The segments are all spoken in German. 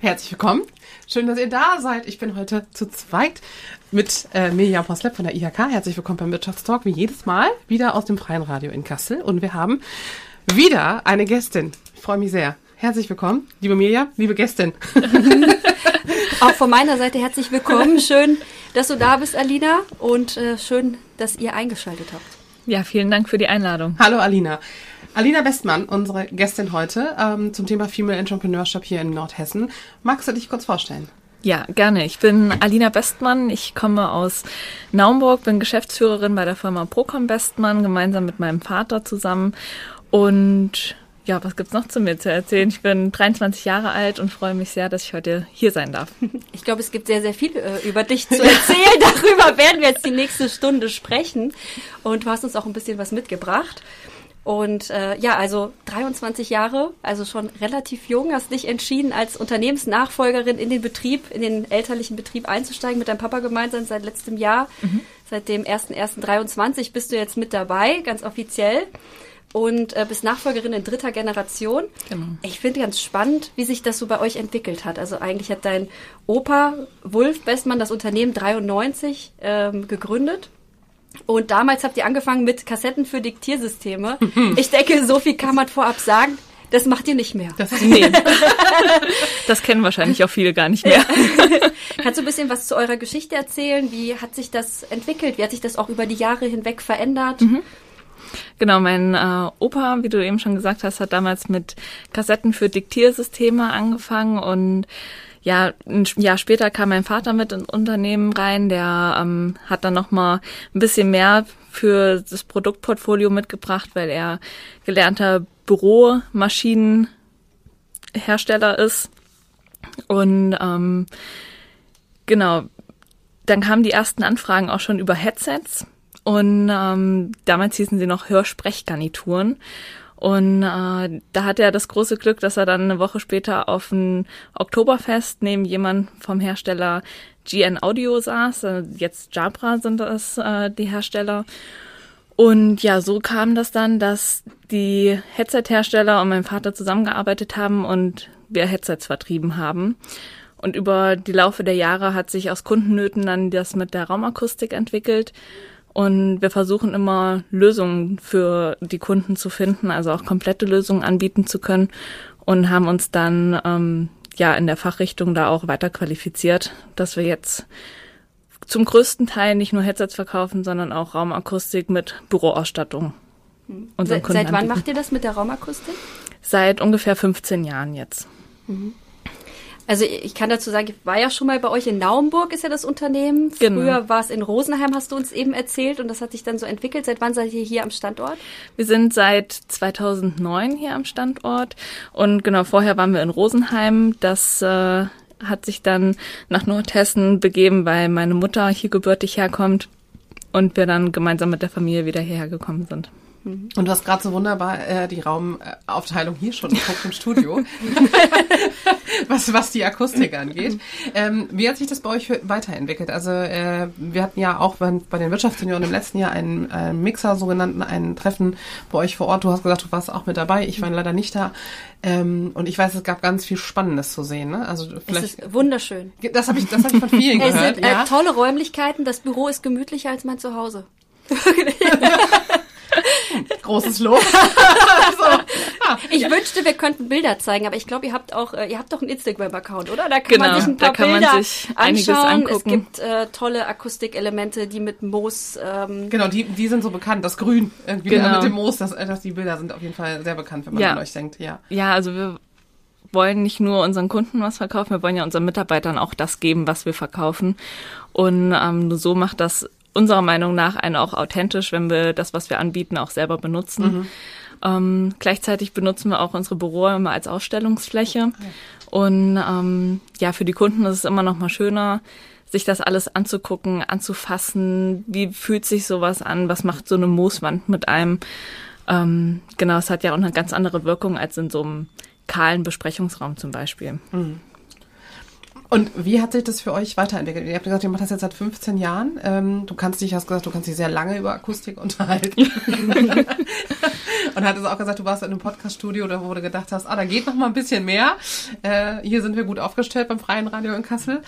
Herzlich willkommen. Schön, dass ihr da seid. Ich bin heute zu zweit mit äh, Mirjam Poslep von der IHK. Herzlich willkommen beim Wirtschaftstalk, wie jedes Mal, wieder aus dem Freien Radio in Kassel. Und wir haben wieder eine Gästin. Ich freue mich sehr. Herzlich willkommen, liebe Mirjam, liebe Gästin. Auch von meiner Seite herzlich willkommen. Schön, dass du da bist, Alina. Und äh, schön, dass ihr eingeschaltet habt. Ja, vielen Dank für die Einladung. Hallo Alina. Alina Westmann, unsere Gästin heute ähm, zum Thema Female Entrepreneurship hier in Nordhessen. Magst du dich kurz vorstellen? Ja, gerne. Ich bin Alina Westmann. Ich komme aus Naumburg, bin Geschäftsführerin bei der Firma Procom Westmann, gemeinsam mit meinem Vater zusammen. Und ja, was gibt's noch zu mir zu erzählen? Ich bin 23 Jahre alt und freue mich sehr, dass ich heute hier sein darf. Ich glaube, es gibt sehr, sehr viel äh, über dich zu erzählen. Darüber werden wir jetzt die nächste Stunde sprechen. Und du hast uns auch ein bisschen was mitgebracht. Und äh, ja, also 23 Jahre, also schon relativ jung, hast dich entschieden, als Unternehmensnachfolgerin in den Betrieb, in den elterlichen Betrieb einzusteigen, mit deinem Papa gemeinsam seit letztem Jahr. Mhm. Seit dem 1.1.23 bist du jetzt mit dabei, ganz offiziell. Und äh, bist Nachfolgerin in dritter Generation. Genau. Ich finde ganz spannend, wie sich das so bei euch entwickelt hat. Also eigentlich hat dein Opa Wulf Bestmann das Unternehmen 93 ähm, gegründet und damals habt ihr angefangen mit Kassetten für Diktiersysteme. Ich denke, so viel kann man vorab sagen. Das macht ihr nicht mehr. Das, nee. das kennen wahrscheinlich auch viele gar nicht mehr. Kannst du ein bisschen was zu eurer Geschichte erzählen? Wie hat sich das entwickelt? Wie hat sich das auch über die Jahre hinweg verändert? Mhm. Genau, mein äh, Opa, wie du eben schon gesagt hast, hat damals mit Kassetten für Diktiersysteme angefangen und ja, ein Jahr später kam mein Vater mit ins Unternehmen rein, der ähm, hat dann nochmal ein bisschen mehr für das Produktportfolio mitgebracht, weil er gelernter Büromaschinenhersteller ist. Und ähm, genau, dann kamen die ersten Anfragen auch schon über Headsets. Und ähm, damals hießen sie noch Hörsprechgarnituren. Und äh, da hatte er das große Glück, dass er dann eine Woche später auf ein Oktoberfest neben jemand vom Hersteller GN Audio saß. Äh, jetzt Jabra sind das äh, die Hersteller. Und ja, so kam das dann, dass die Headset-Hersteller und mein Vater zusammengearbeitet haben und wir Headsets vertrieben haben. Und über die Laufe der Jahre hat sich aus Kundennöten dann das mit der Raumakustik entwickelt. Und wir versuchen immer Lösungen für die Kunden zu finden, also auch komplette Lösungen anbieten zu können und haben uns dann ähm, ja in der Fachrichtung da auch weiter qualifiziert, dass wir jetzt zum größten Teil nicht nur Headsets verkaufen, sondern auch Raumakustik mit Büroausstattung. Mhm. Seit, seit wann macht ihr das mit der Raumakustik? Seit ungefähr 15 Jahren jetzt. Mhm. Also ich kann dazu sagen, ich war ja schon mal bei euch in Naumburg, ist ja das Unternehmen. Genau. Früher war es in Rosenheim, hast du uns eben erzählt, und das hat sich dann so entwickelt. Seit wann seid ihr hier am Standort? Wir sind seit 2009 hier am Standort und genau vorher waren wir in Rosenheim. Das äh, hat sich dann nach Nordhessen begeben, weil meine Mutter hier gebürtig herkommt und wir dann gemeinsam mit der Familie wieder hierher gekommen sind. Mhm. Und du hast gerade so wunderbar äh, die Raumaufteilung hier schon geguckt im Studio, was, was die Akustik angeht. Ähm, wie hat sich das bei euch weiterentwickelt? Also äh, wir hatten ja auch bei, bei den Wirtschaftssenioren im letzten Jahr einen, einen Mixer, sogenannten, ein Treffen bei euch vor Ort. Du hast gesagt, du warst auch mit dabei. Ich war leider nicht da. Ähm, und ich weiß, es gab ganz viel Spannendes zu sehen. Ne? Also vielleicht, es ist wunderschön. Das habe ich, das hab ich von vielen gehört. Es sind äh, ja. tolle Räumlichkeiten. Das Büro ist gemütlicher als mein Zuhause. Großes Lob. also, ah, ich ja. wünschte, wir könnten Bilder zeigen, aber ich glaube, ihr habt auch, äh, ihr habt doch einen Instagram-Account, oder? Da kann genau, man sich ein paar Bilder anschauen. Es gibt äh, tolle Akustikelemente, die mit Moos. Ähm genau, die, die sind so bekannt. Das Grün irgendwie genau. mit dem Moos, das, das, die Bilder sind auf jeden Fall sehr bekannt, wenn man ja. an euch denkt. Ja. Ja, also wir wollen nicht nur unseren Kunden was verkaufen, wir wollen ja unseren Mitarbeitern auch das geben, was wir verkaufen. Und ähm, nur so macht das unserer Meinung nach einen auch authentisch, wenn wir das, was wir anbieten, auch selber benutzen. Mhm. Ähm, gleichzeitig benutzen wir auch unsere Büroräume als Ausstellungsfläche. Und ähm, ja, für die Kunden ist es immer noch mal schöner, sich das alles anzugucken, anzufassen. Wie fühlt sich sowas an? Was macht so eine Mooswand mit einem? Ähm, genau, es hat ja auch eine ganz andere Wirkung als in so einem kahlen Besprechungsraum zum Beispiel. Mhm. Und wie hat sich das für euch weiterentwickelt? Ihr habt gesagt, ihr macht das jetzt seit 15 Jahren. Ähm, du kannst dich, hast gesagt, du kannst dich sehr lange über Akustik unterhalten. und hattest auch gesagt, du warst in einem Podcaststudio, wo du gedacht hast, ah, da geht noch mal ein bisschen mehr. Äh, hier sind wir gut aufgestellt beim Freien Radio in Kassel.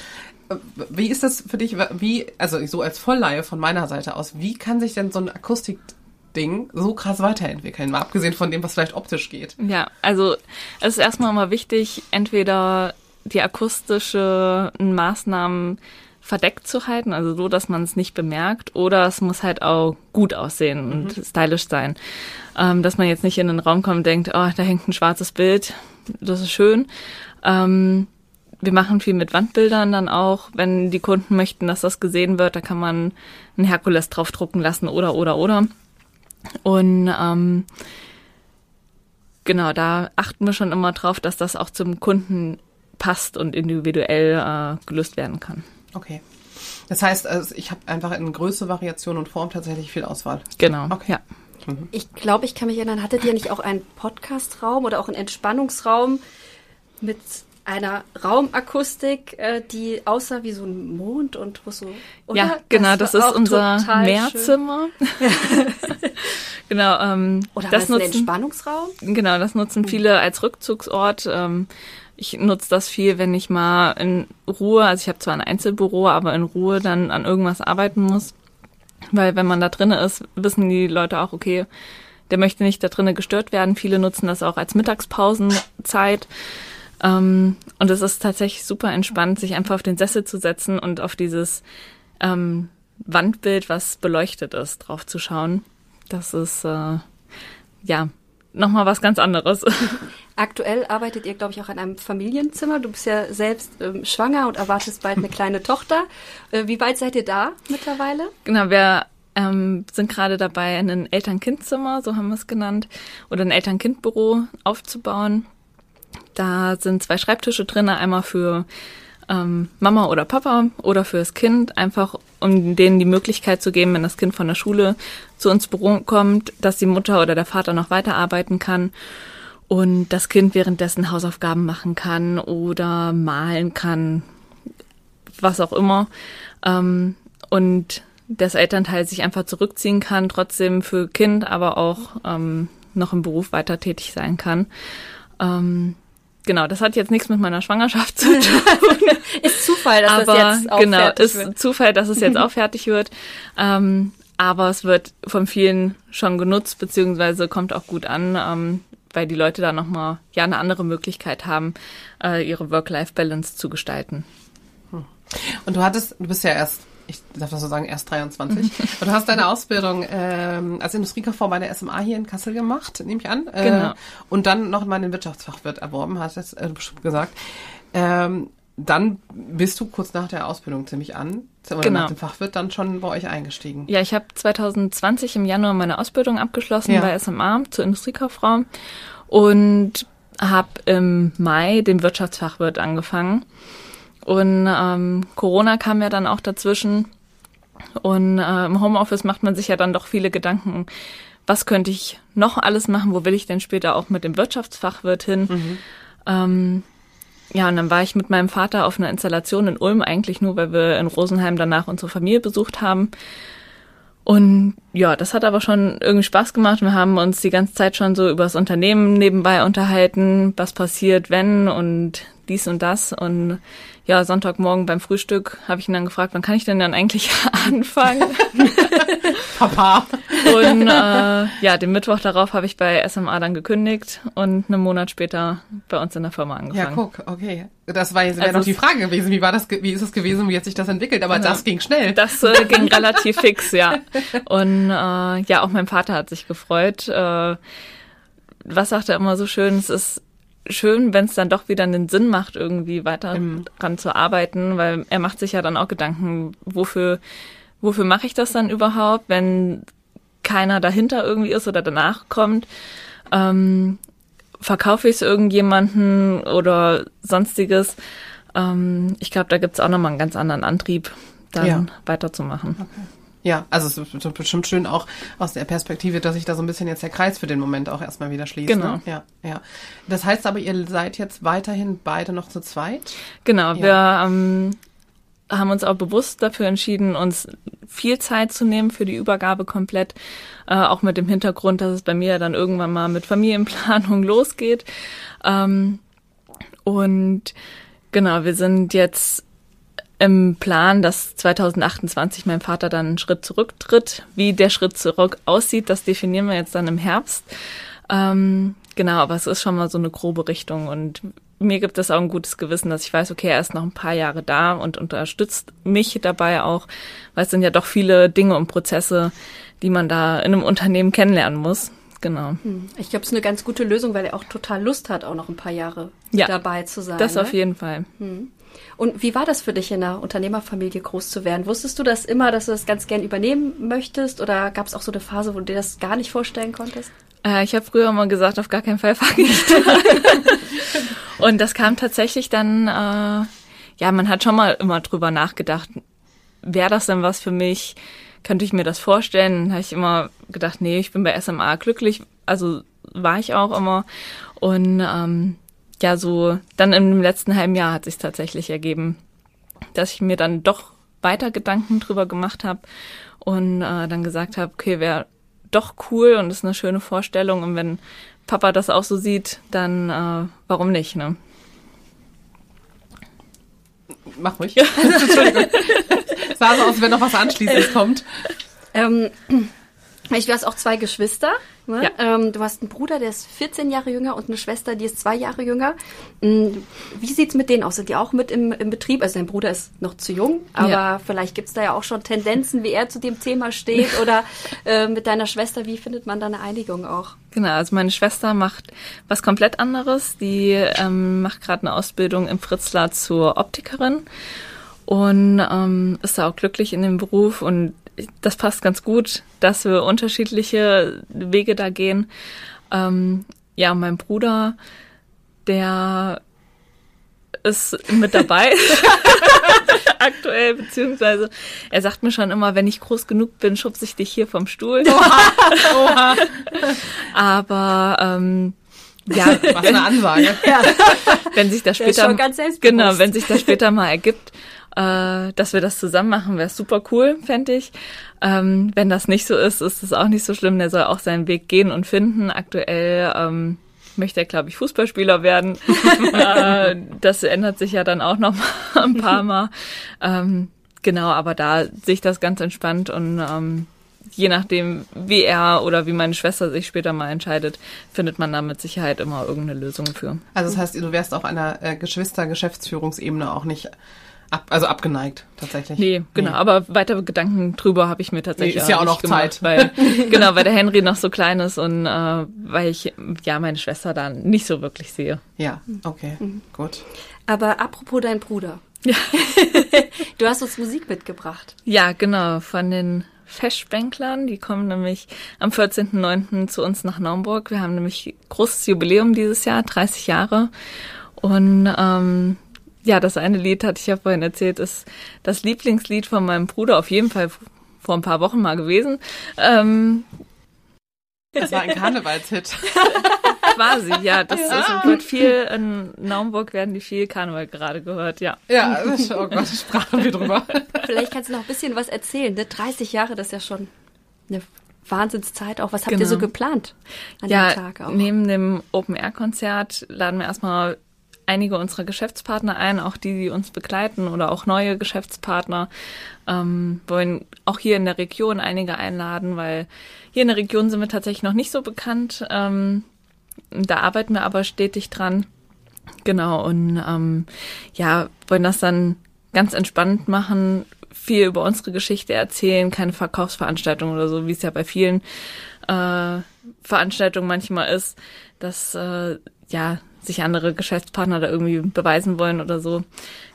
Äh, wie ist das für dich, wie, also so als Vollleihe von meiner Seite aus, wie kann sich denn so ein Akustik Ding so krass weiterentwickeln, mal abgesehen von dem, was vielleicht optisch geht. Ja, also es ist erstmal mal wichtig, entweder die akustischen Maßnahmen verdeckt zu halten, also so, dass man es nicht bemerkt, oder es muss halt auch gut aussehen und mhm. stylisch sein. Ähm, dass man jetzt nicht in den Raum kommt und denkt, oh, da hängt ein schwarzes Bild, das ist schön. Ähm, wir machen viel mit Wandbildern dann auch. Wenn die Kunden möchten, dass das gesehen wird, da kann man ein Herkules draufdrucken lassen oder, oder, oder. Und ähm, genau, da achten wir schon immer drauf, dass das auch zum Kunden passt und individuell äh, gelöst werden kann. Okay. Das heißt, also ich habe einfach in Größe, Variation und Form tatsächlich viel Auswahl. Genau. Okay. Ja. Mhm. Ich glaube, ich kann mich erinnern, hattet ihr nicht auch einen Podcastraum oder auch einen Entspannungsraum mit einer Raumakustik, äh, die aussah wie so ein Mond und wo so. Oder? Ja, genau, das, das ist unser Mehrzimmer. genau. Ähm, oder das nutzen, ein Entspannungsraum? Genau, das nutzen hm. viele als Rückzugsort. Ähm, ich nutze das viel, wenn ich mal in Ruhe, also ich habe zwar ein Einzelbüro, aber in Ruhe dann an irgendwas arbeiten muss. Weil wenn man da drinnen ist, wissen die Leute auch, okay, der möchte nicht da drinnen gestört werden. Viele nutzen das auch als Mittagspausenzeit. Ähm, und es ist tatsächlich super entspannt, sich einfach auf den Sessel zu setzen und auf dieses ähm, Wandbild, was beleuchtet ist, drauf zu schauen. Das ist äh, ja nochmal was ganz anderes. Aktuell arbeitet ihr, glaube ich, auch in einem Familienzimmer. Du bist ja selbst ähm, schwanger und erwartest bald eine kleine Tochter. Äh, wie weit seid ihr da mittlerweile? Genau, wir ähm, sind gerade dabei, ein Eltern-Kind-Zimmer, so haben wir es genannt, oder ein Eltern-Kind-Büro aufzubauen. Da sind zwei Schreibtische drin, einmal für ähm, Mama oder Papa oder fürs Kind, einfach um denen die Möglichkeit zu geben, wenn das Kind von der Schule zu uns Büro kommt, dass die Mutter oder der Vater noch weiterarbeiten kann und das Kind währenddessen Hausaufgaben machen kann oder malen kann, was auch immer. Ähm, und das Elternteil sich einfach zurückziehen kann, trotzdem für Kind, aber auch ähm, noch im Beruf weiter tätig sein kann. Ähm, genau, das hat jetzt nichts mit meiner Schwangerschaft zu tun. ist Zufall, dass aber, das jetzt auch genau, fertig ist wird. Zufall, dass es jetzt auch fertig wird. Ähm, aber es wird von vielen schon genutzt, beziehungsweise kommt auch gut an, ähm, weil die Leute da nochmal ja eine andere Möglichkeit haben, äh, ihre Work-Life-Balance zu gestalten. Hm. Und du hattest, du bist ja erst ich darf das so sagen, erst 23. Und du hast deine Ausbildung ähm, als Industriekauffrau bei der SMA hier in Kassel gemacht, nehme ich an. Äh, genau. Und dann noch mal den Wirtschaftsfachwirt erworben, hast du äh, bestimmt gesagt. Ähm, dann bist du kurz nach der Ausbildung ziemlich an, oder genau. nach dem Fachwirt dann schon bei euch eingestiegen. Ja, ich habe 2020 im Januar meine Ausbildung abgeschlossen ja. bei SMA zur Industriekauffrau und habe im Mai den Wirtschaftsfachwirt angefangen. Und ähm, Corona kam ja dann auch dazwischen. Und äh, im Homeoffice macht man sich ja dann doch viele Gedanken, was könnte ich noch alles machen, wo will ich denn später auch mit dem Wirtschaftsfachwirt hin. Mhm. Ähm, ja, und dann war ich mit meinem Vater auf einer Installation in Ulm, eigentlich nur, weil wir in Rosenheim danach unsere Familie besucht haben. Und ja, das hat aber schon irgendwie Spaß gemacht. Wir haben uns die ganze Zeit schon so über das Unternehmen nebenbei unterhalten, was passiert, wenn und dies und das. Und ja, Sonntagmorgen beim Frühstück habe ich ihn dann gefragt, wann kann ich denn dann eigentlich anfangen? Papa. Und äh, ja, den Mittwoch darauf habe ich bei SMA dann gekündigt und einen Monat später bei uns in der Firma angefangen. Ja, guck, okay. Das war jetzt also noch die Frage gewesen, wie war das, wie ist es gewesen, wie hat sich das entwickelt? Aber genau. das ging schnell. Das äh, ging relativ fix, ja. Und äh, ja, auch mein Vater hat sich gefreut. Äh, was sagt er immer so schön? Es ist schön, wenn es dann doch wieder einen Sinn macht, irgendwie weiter mhm. dran zu arbeiten, weil er macht sich ja dann auch Gedanken, wofür, wofür mache ich das dann überhaupt, wenn keiner dahinter irgendwie ist oder danach kommt. Ähm, verkaufe ich es irgendjemanden oder sonstiges. ähm, ich glaube, da gibt's auch nochmal einen ganz anderen Antrieb, dann Ja. weiterzumachen. Ja, also es ist bestimmt schön auch aus der Perspektive, dass sich da so ein bisschen jetzt der Kreis für den Moment auch erstmal wieder schließt. Genau. Ne? Ja, ja. Das heißt aber, ihr seid jetzt weiterhin beide noch zu zweit? Genau, wir ähm, haben uns auch bewusst dafür entschieden, uns viel Zeit zu nehmen für die Übergabe komplett, äh, auch mit dem Hintergrund, dass es bei mir dann irgendwann mal mit Familienplanung losgeht. Ähm, und genau, wir sind jetzt im Plan, dass 2028 mein Vater dann einen Schritt zurücktritt. Wie der Schritt zurück aussieht, das definieren wir jetzt dann im Herbst. Ähm, genau, aber es ist schon mal so eine grobe Richtung und mir gibt es auch ein gutes Gewissen, dass ich weiß, okay, er ist noch ein paar Jahre da und unterstützt mich dabei auch, weil es sind ja doch viele Dinge und Prozesse, die man da in einem Unternehmen kennenlernen muss. Genau. Ich glaube, es ist eine ganz gute Lösung, weil er auch total Lust hat, auch noch ein paar Jahre Ja, dabei zu sein. Das ne? auf jeden Fall. Und wie war das für dich, in einer Unternehmerfamilie groß zu werden? Wusstest du das immer, dass du das ganz gern übernehmen möchtest? Oder gab es auch so eine Phase, wo du dir das gar nicht vorstellen konntest? Äh, ich habe früher immer gesagt, auf gar keinen Fall fange ich da. Und das kam tatsächlich dann, äh, ja, man hat schon mal immer drüber nachgedacht, wäre das denn was für mich? Könnte ich mir das vorstellen? Dann habe ich immer gedacht, nee, ich bin bei SMA glücklich. Also war ich auch immer. Und ähm, ja, so dann im letzten halben Jahr hat sich tatsächlich ergeben, dass ich mir dann doch weiter Gedanken drüber gemacht habe und äh, dann gesagt habe, okay, wäre doch cool und ist eine schöne Vorstellung und wenn Papa das auch so sieht, dann äh, warum nicht, ne? Mach ruhig. Entschuldigung. Es sah so aus, wenn noch was Anschließendes kommt. Ähm, du hast auch zwei Geschwister. Ne? Ja. Ähm, du hast einen Bruder, der ist 14 Jahre jünger und eine Schwester, die ist zwei Jahre jünger. Mm, Wie sieht's mit denen aus? Sind die auch mit im, im Betrieb? Also dein Bruder ist noch zu jung, aber Ja. vielleicht gibt's da ja auch schon Tendenzen, wie er zu dem Thema steht. Oder äh, mit deiner Schwester, wie findet man da eine Einigung auch? Genau, also meine Schwester macht was komplett anderes. Die ähm, macht gerade eine Ausbildung im Fritzlar zur Optikerin und ähm, ist da auch glücklich in dem Beruf und das passt ganz gut, dass wir unterschiedliche Wege da gehen. Ähm, ja, mein Bruder, der ist mit dabei aktuell, beziehungsweise er sagt mir schon immer, wenn ich groß genug bin, schubse ich dich hier vom Stuhl. Aber ähm, ja, Was eine Ansage. wenn sich das später genau, wenn sich das später mal ergibt, äh, dass wir das zusammen machen, wäre super cool, fände ich. Ähm, wenn das nicht so ist, ist es auch nicht so schlimm. Der soll auch seinen Weg gehen und finden. Aktuell ähm, möchte er, glaube ich, Fußballspieler werden. äh, das ändert sich ja dann auch noch mal ein paar Mal. Ähm, genau, aber da sehe ich das ganz entspannt und ähm, je nachdem, wie er oder wie meine Schwester sich später mal entscheidet, findet man da mit Sicherheit immer irgendeine Lösung für. Also das heißt, du wärst auf einer äh, Geschwister-Geschäftsführungsebene auch nicht ab, also abgeneigt, tatsächlich. Nee, genau, aber weitere Gedanken drüber habe ich mir tatsächlich Nee, ist ja auch noch gemacht, Zeit. weil genau, weil der Henry noch so klein ist und äh, weil ich ja meine Schwester da nicht so wirklich sehe. Ja, okay, Mhm. gut. Aber apropos dein Bruder. Ja. Du hast uns Musik mitgebracht. Ja, genau, von den Feschbänklern, die kommen nämlich am 14.09. zu uns nach Naumburg. Wir haben nämlich großes Jubiläum dieses Jahr, 30 Jahre. Und ähm, ja, das eine Lied, hatte ich ja vorhin erzählt, ist das Lieblingslied von meinem Bruder, auf jeden Fall vor ein paar Wochen mal gewesen. Ähm, Das war ein Karnevalshit. Quasi, ja. Das ist, wird viel in Naumburg werden die viel Karneval gerade gehört, ja. Ja, das- oh Gott, sprachen wir drüber. Vielleicht kannst du noch ein bisschen was erzählen. Ne? 30 Jahre, das ist ja schon eine Wahnsinnszeit auch. Was habt ihr Genau. so geplant an ja, dem Tag auch? neben dem Open-Air-Konzert laden wir erstmal einige unserer Geschäftspartner ein, auch die, die uns begleiten oder auch neue Geschäftspartner. Ähm, wollen auch hier in der Region einige einladen, weil hier in der Region sind wir tatsächlich noch nicht so bekannt. Ähm, da arbeiten wir aber stetig dran. Genau, und ähm, ja, wollen das dann ganz entspannt machen, viel über unsere Geschichte erzählen, keine Verkaufsveranstaltung oder so, wie es ja bei vielen äh, Veranstaltungen manchmal ist, dass äh, ja sich andere Geschäftspartner da irgendwie beweisen wollen oder so.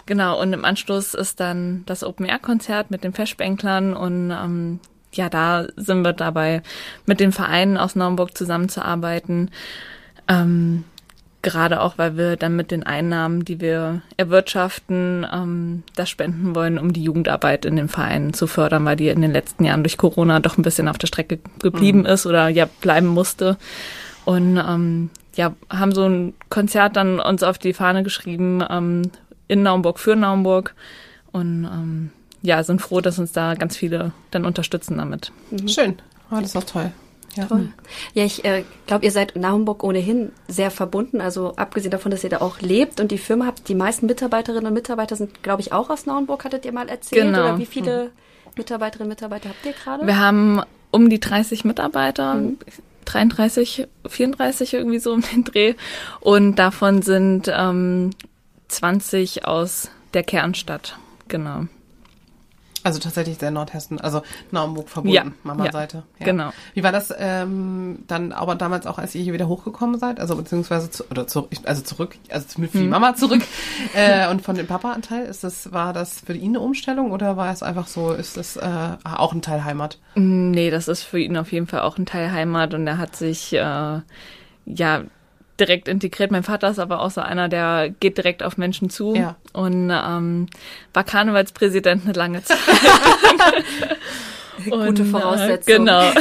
Genau, und im Anschluss ist dann das Open-Air-Konzert mit den Feschbänklern und ähm, ja, da sind wir dabei, mit den Vereinen aus Naumburg zusammenzuarbeiten. Ähm, gerade auch, weil wir dann mit den Einnahmen, die wir erwirtschaften, ähm, das spenden wollen, um die Jugendarbeit in den Vereinen zu fördern, weil die in den letzten Jahren durch Corona doch ein bisschen auf der Strecke geblieben mhm. ist oder ja bleiben musste. Und ähm, ja, haben so ein Konzert dann uns auf die Fahne geschrieben, ähm, in Naumburg für Naumburg. Und ähm, ja, sind froh, dass uns da ganz viele dann unterstützen damit. Mhm. Schön. Oh, das ist auch toll. Ja, Toll. ja ich äh, glaube, ihr seid in Naumburg ohnehin sehr verbunden. Also abgesehen davon, dass ihr da auch lebt und die Firma habt, die meisten Mitarbeiterinnen und Mitarbeiter sind, glaube ich, auch aus Naumburg, hattet ihr mal erzählt. Genau. Oder wie viele mhm. Mitarbeiterinnen und Mitarbeiter habt ihr gerade? Wir haben um die 30 Mitarbeiter. Mhm. 33, 34 irgendwie so um den Dreh. Und davon sind ähm, 20 aus der Kernstadt. Genau. Also tatsächlich der Nordhessen, also Naumburg verbunden, ja, Mama-Seite. Ja, Genau. Wie war das ähm, dann aber damals auch, als ihr hier wieder hochgekommen seid? Also beziehungsweise zu, oder zu, also zurück, also für die hm. Mama zurück äh, und von dem Papa-Anteil, ist das, war das für ihn eine Umstellung oder war es einfach so, ist das äh, auch ein Teil Heimat? Nee, das ist für ihn auf jeden Fall auch ein Teil Heimat und er hat sich äh, ja direkt integriert. Mein Vater ist aber auch so einer, der geht direkt auf Menschen zu ja. und ähm, war Karnevalspräsident eine lange Zeit. Gute äh, Voraussetzung. genau.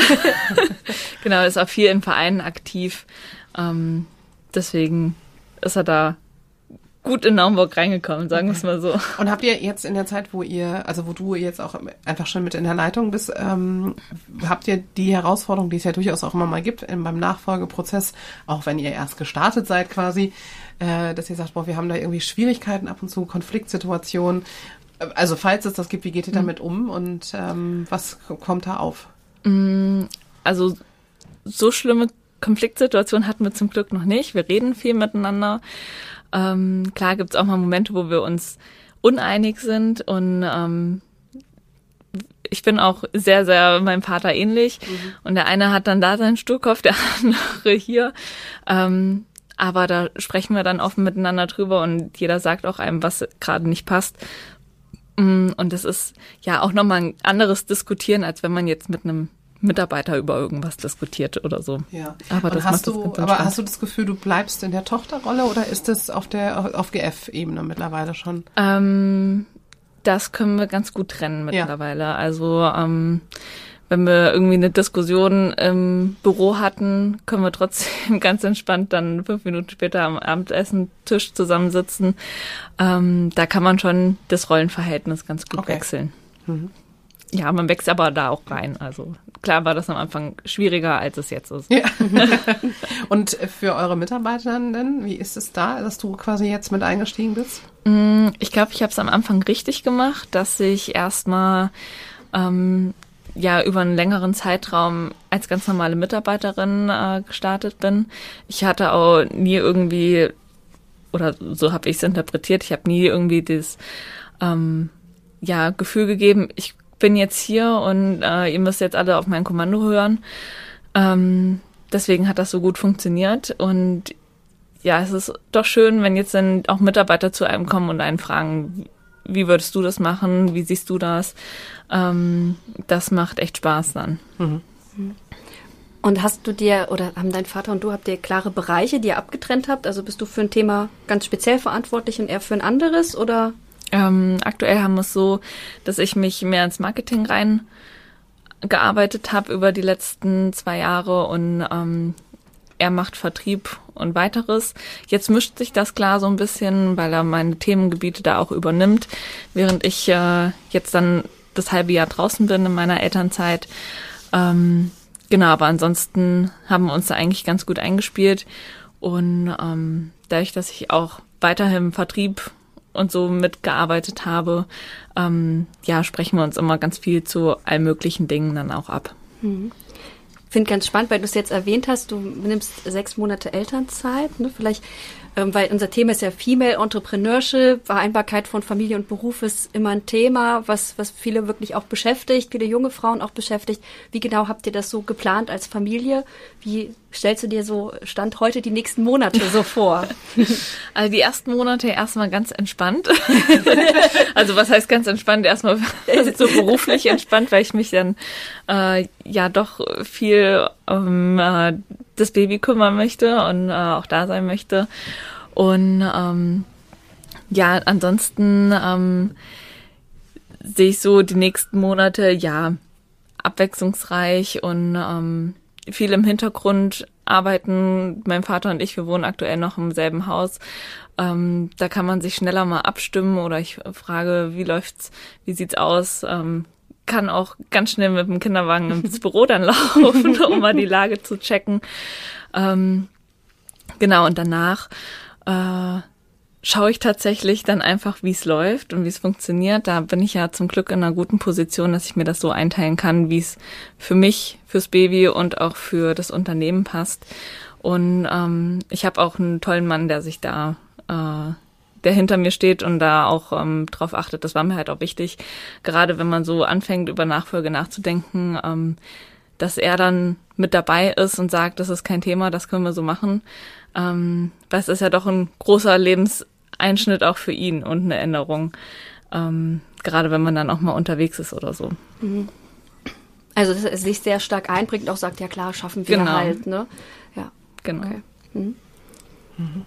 genau, ist auch viel in Vereinen aktiv. Ähm, deswegen ist er da gut in Naumburg reingekommen, sagen wir es mal so. Und habt ihr jetzt in der Zeit, wo ihr, also wo du jetzt auch einfach schon mit in der Leitung bist, ähm, habt ihr die Herausforderung, die es ja durchaus auch immer mal gibt in, beim Nachfolgeprozess, auch wenn ihr erst gestartet seid quasi, äh, dass ihr sagt, boah, wir haben da irgendwie Schwierigkeiten ab und zu, Konfliktsituationen. Also falls es das gibt, wie geht ihr mhm. damit um und ähm, was kommt da auf? Mm, also so schlimme Konfliktsituationen hatten wir zum Glück noch nicht. Wir reden viel miteinander. Ähm, klar gibt es auch mal Momente, wo wir uns uneinig sind und ähm, ich bin auch sehr, sehr meinem Vater ähnlich. Mhm. Und der eine hat dann da seinen Sturkopf, der andere hier. Ähm, aber da sprechen wir dann offen miteinander drüber und jeder sagt auch einem, was gerade nicht passt. Mm, und das ist ja auch nochmal ein anderes Diskutieren, als wenn man jetzt mit einem Mitarbeiter über irgendwas diskutiert oder so. Ja. Aber, das hast du, aber hast du das Gefühl, du bleibst in der Tochterrolle oder ist das auf der auf GF-Ebene mittlerweile schon? Ähm, das können wir ganz gut trennen mittlerweile. Ja. Also ähm, wenn wir irgendwie eine Diskussion im Büro hatten, können wir trotzdem ganz entspannt dann fünf Minuten später am Abendessen-Tisch zusammensitzen. Ähm, da kann man schon das Rollenverhältnis ganz gut okay. wechseln. Mhm. Ja, man wächst aber da auch rein. Also klar war das am Anfang schwieriger, als es jetzt ist. Ja. Und für eure Mitarbeiterinnen, wie ist es da, dass du quasi jetzt mit eingestiegen bist? Mm, ich glaube, ich habe es am Anfang richtig gemacht, dass ich erstmal ähm, ja über einen längeren Zeitraum als ganz normale Mitarbeiterin äh, gestartet bin. Ich hatte auch nie irgendwie, oder so habe ich es interpretiert, ich habe nie irgendwie das ähm, ja, Gefühl gegeben, ich bin jetzt hier und äh, ihr müsst jetzt alle auf mein Kommando hören. Ähm, deswegen hat das so gut funktioniert und ja, es ist doch schön, wenn jetzt dann auch Mitarbeiter zu einem kommen und einen fragen, wie würdest du das machen? Wie siehst du das? Ähm, das macht echt Spaß dann. Mhm. Und hast du dir oder haben dein Vater und du habt ihr klare Bereiche, die ihr abgetrennt habt? Also bist du für ein Thema ganz speziell verantwortlich und er für ein anderes oder ähm, aktuell haben wir es so, dass ich mich mehr ins Marketing rein gearbeitet habe über die letzten zwei Jahre und ähm, er macht Vertrieb und weiteres. Jetzt mischt sich das klar so ein bisschen, weil er meine Themengebiete da auch übernimmt, während ich äh, jetzt dann das halbe Jahr draußen bin in meiner Elternzeit. Ähm, genau, aber ansonsten haben wir uns da eigentlich ganz gut eingespielt und ähm, dadurch, dass ich auch weiterhin Vertrieb und so mitgearbeitet habe, ähm, ja, sprechen wir uns immer ganz viel zu allen möglichen Dingen dann auch ab. Mhm. Finde ganz spannend, weil du es jetzt erwähnt hast, du nimmst sechs Monate Elternzeit. Ne? Vielleicht ähm, weil unser Thema ist ja Female Entrepreneurship, Vereinbarkeit von Familie und Beruf ist immer ein Thema, was, was viele wirklich auch beschäftigt, viele junge Frauen auch beschäftigt. Wie genau habt ihr das so geplant als Familie? Wie stellst du dir so Stand heute die nächsten Monate so vor? Also die ersten Monate erstmal ganz entspannt. also was heißt ganz entspannt? Erstmal so beruflich entspannt, weil ich mich dann äh, ja doch viel um äh, das Baby kümmern möchte und äh, auch da sein möchte. Und ähm, ja, ansonsten ähm, sehe ich so die nächsten Monate ja abwechslungsreich und ähm, viel im Hintergrund arbeiten. Mein Vater und ich, wir wohnen aktuell noch im selben Haus. Ähm, da kann man sich schneller mal abstimmen oder ich frage, wie läuft's, wie sieht's aus? Ähm, kann auch ganz schnell mit dem Kinderwagen ins Büro dann laufen, um mal die Lage zu checken. Ähm, genau, und danach äh, schaue ich tatsächlich dann einfach, wie es läuft und wie es funktioniert. Da bin ich ja zum Glück in einer guten Position, dass ich mir das so einteilen kann, wie es für mich, fürs Baby und auch für das Unternehmen passt. Und ähm, ich habe auch einen tollen Mann, der sich da, äh, der hinter mir steht und da auch ähm, drauf achtet. Das war mir halt auch wichtig, gerade wenn man so anfängt, über Nachfolge nachzudenken, ähm, dass er dann mit dabei ist und sagt, das ist kein Thema, das können wir so machen. Ähm, weil es ist ja doch ein großer Lebenseinschnitt auch für ihn und eine Änderung. Ähm, gerade wenn man dann auch mal unterwegs ist oder so. Mhm. Also dass er sich sehr stark einbringt und auch sagt, ja klar, schaffen wir genau. halt, ne? Ja. Genau. Okay. Mhm. Mhm.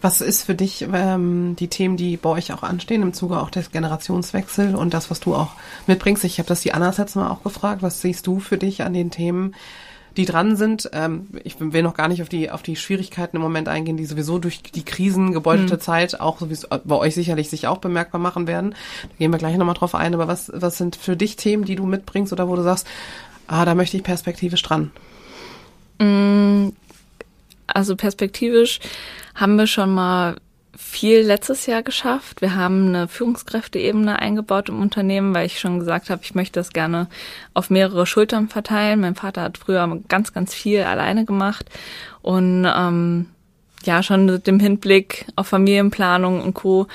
Was ist für dich ähm, die Themen, die bei euch auch anstehen im Zuge auch des Generationswechsels und das, was du auch mitbringst? Ich habe das die Anna letztes Mal auch gefragt. Was siehst du für dich an den Themen, die dran sind. Ähm, ich will noch gar nicht auf die, auf die Schwierigkeiten im Moment eingehen, die sowieso durch die Krisen gebeutelte mhm. Zeit auch sowieso bei euch sicherlich sich auch bemerkbar machen werden. Da gehen wir gleich nochmal drauf ein. Aber was, was sind für dich Themen, die du mitbringst oder wo du sagst, ah, da möchte ich perspektivisch dran? Mm, also perspektivisch haben wir schon mal viel letztes Jahr geschafft. Wir haben eine Führungskräfteebene eingebaut im Unternehmen, weil ich schon gesagt habe, ich möchte das gerne auf mehrere Schultern verteilen. Mein Vater hat früher ganz, ganz viel alleine gemacht und ähm, ja, schon mit dem Hinblick auf Familienplanung und Co.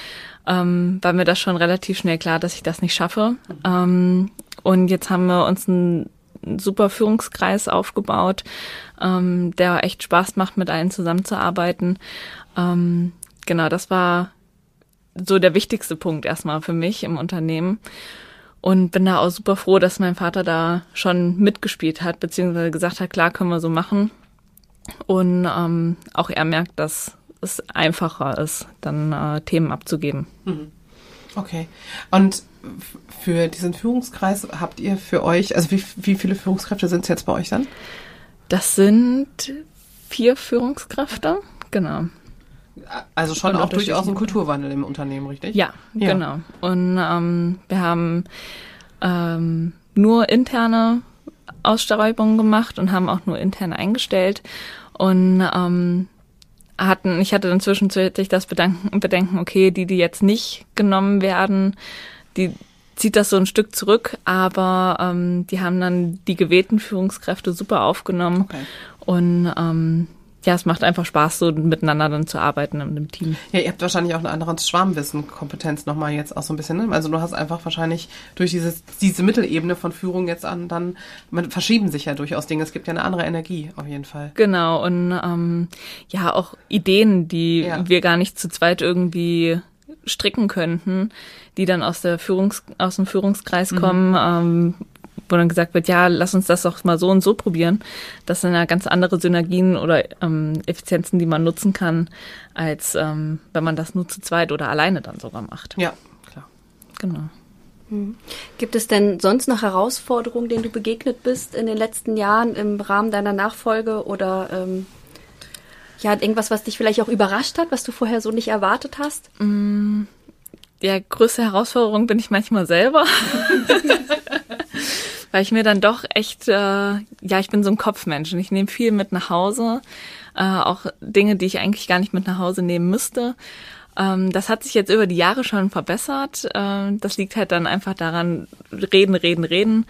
Ähm, war mir das schon relativ schnell klar, dass ich das nicht schaffe. Ähm, und jetzt haben wir uns super Führungskreis aufgebaut, ähm, der echt Spaß macht, mit allen zusammenzuarbeiten. Ähm, genau, das war so der wichtigste Punkt erstmal für mich im Unternehmen. Und bin da auch super froh, dass mein Vater da schon mitgespielt hat, beziehungsweise gesagt hat, klar, können wir so machen. Und ähm, auch er merkt, dass es einfacher ist, dann äh, Themen abzugeben. Mhm. Okay. Und für diesen Führungskreis habt ihr für euch, also wie, wie viele Führungskräfte sind es jetzt bei euch dann? Das sind vier Führungskräfte, genau. Also schon auch durchaus ein Kulturwandel im Unternehmen, richtig? Ja, ja. genau. Und ähm, wir haben ähm, nur interne Ausschreibungen gemacht und haben auch nur intern eingestellt und ähm, hatten, ich hatte dann zwischenzeitlich das Bedenken, Bedenken, okay, die, die jetzt nicht genommen werden, die zieht das so ein Stück zurück, aber ähm, die haben dann die gewählten Führungskräfte super aufgenommen okay. und ähm, ja, es macht einfach Spaß, so miteinander dann zu arbeiten in einem Team. Ja, ihr habt wahrscheinlich auch eine andere Schwarmwissen-Kompetenz nochmal jetzt auch so ein bisschen. Ne? Also du hast einfach wahrscheinlich durch dieses, diese Mittelebene von Führung jetzt an, dann man, verschieben sich ja durchaus Dinge. Es gibt ja eine andere Energie auf jeden Fall. Genau, und ähm, ja, auch Ideen, die ja. wir gar nicht zu zweit irgendwie stricken könnten, die dann aus der Führungs aus dem Führungskreis mhm. kommen, ähm, wo dann gesagt wird, ja, lass uns das doch mal so und so probieren. Das sind ja ganz andere Synergien oder ähm, Effizienzen, die man nutzen kann, als ähm, wenn man das nur zu zweit oder alleine dann sogar macht. Ja, klar. Genau. Hm. Gibt es denn sonst noch Herausforderungen, denen du begegnet bist in den letzten Jahren im Rahmen deiner Nachfolge oder ähm, ja, irgendwas, was dich vielleicht auch überrascht hat, was du vorher so nicht erwartet hast? Mm, ja, größte Herausforderung bin ich manchmal selber. weil ich mir dann doch echt, äh, ja, ich bin so ein Kopfmensch und ich nehme viel mit nach Hause, äh, auch Dinge, die ich eigentlich gar nicht mit nach Hause nehmen müsste. Ähm, das hat sich jetzt über die Jahre schon verbessert. Äh, das liegt halt dann einfach daran, reden, reden, reden.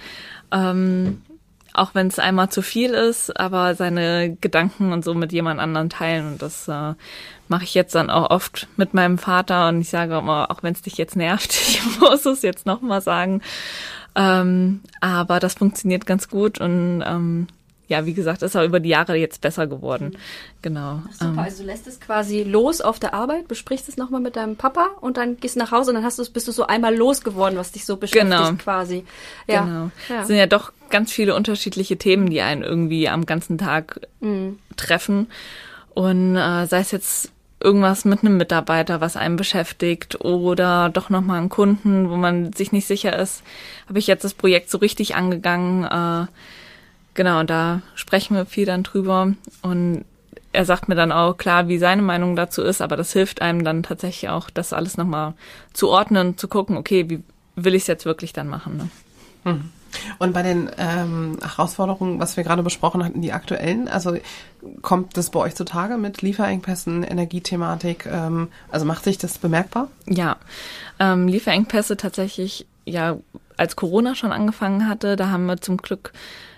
Auch wenn es einmal zu viel ist, aber seine Gedanken und so mit jemand anderen teilen. Und das äh, mache ich jetzt dann auch oft mit meinem Vater. Und ich sage immer, auch wenn es dich jetzt nervt, ich muss es jetzt nochmal sagen. Ähm, aber das funktioniert ganz gut und ähm, ja, wie gesagt, ist auch über die Jahre jetzt besser geworden. Mhm. Genau. Super, ähm. also du lässt es quasi los auf der Arbeit, besprichst es nochmal mit deinem Papa und dann gehst du nach Hause und dann hast du, bist du so einmal losgeworden, was dich so beschäftigt genau. quasi. Ja. Genau. Ja. Es sind ja doch ganz viele unterschiedliche Themen, die einen irgendwie am ganzen Tag mhm. treffen. Und äh, sei es jetzt irgendwas mit einem Mitarbeiter, was einen beschäftigt oder doch nochmal einen Kunden, wo man sich nicht sicher ist, habe ich jetzt das Projekt so richtig angegangen. Äh, genau, und da sprechen wir viel dann drüber und er sagt mir dann auch klar, wie seine Meinung dazu ist, aber das hilft einem dann tatsächlich auch, das alles nochmal zu ordnen, zu gucken, okay, wie will ich es jetzt wirklich dann machen. Ne? Mhm. Und bei den ähm, Herausforderungen, was wir gerade besprochen hatten, die aktuellen, also kommt das bei euch zutage mit Lieferengpässen, Energiethematik? Ähm, also macht sich das bemerkbar? Ja, ähm, Lieferengpässe tatsächlich, ja, als Corona schon angefangen hatte, da haben wir zum Glück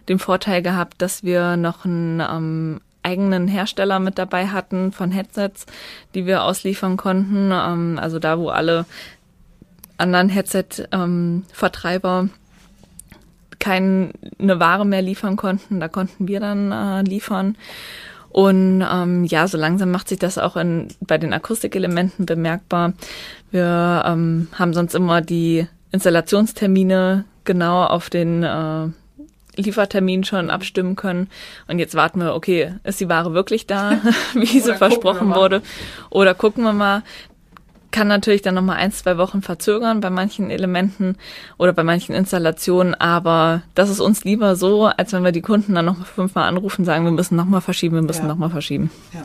den Vorteil gehabt, dass wir noch einen ähm, eigenen Hersteller mit dabei hatten von Headsets, die wir ausliefern konnten. Ähm, also da, wo alle anderen Headset-Vertreiber ähm, keine Ware mehr liefern konnten. Da konnten wir dann äh, liefern. Und ähm, ja, so langsam macht sich das auch in, bei den Akustikelementen bemerkbar. Wir ähm, haben sonst immer die Installationstermine genau auf den äh, Liefertermin schon abstimmen können. Und jetzt warten wir, okay, ist die Ware wirklich da, wie sie versprochen wurde? Oder gucken wir mal kann natürlich dann nochmal ein, zwei Wochen verzögern bei manchen Elementen oder bei manchen Installationen, aber das ist uns lieber so, als wenn wir die Kunden dann noch fünfmal anrufen und sagen, wir müssen nochmal verschieben, wir müssen ja. nochmal verschieben. Ja.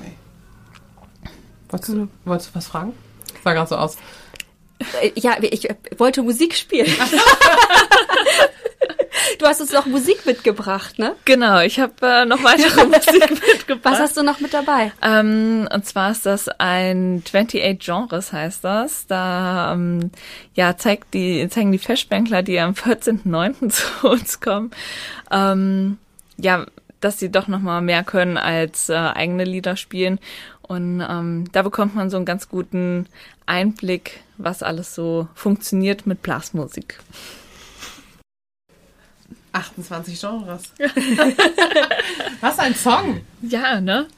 Okay. Wolltest du, wolltest du was fragen? Sah gerade so aus. Äh, ja, ich wollte Musik spielen. Du hast uns noch Musik mitgebracht, ne? Genau, ich habe äh, noch weitere Musik mitgebracht. Was hast du noch mit dabei? Ähm, und zwar ist das ein 28 Genres, heißt das. Da ähm, ja zeigt die zeigen die Festbänkler, die am 14.09. zu uns kommen, ähm, ja, dass sie doch noch mal mehr können als äh, eigene Lieder spielen. Und ähm, da bekommt man so einen ganz guten Einblick, was alles so funktioniert mit Blasmusik. 28 Genres. Was ein Song. Ja, ne?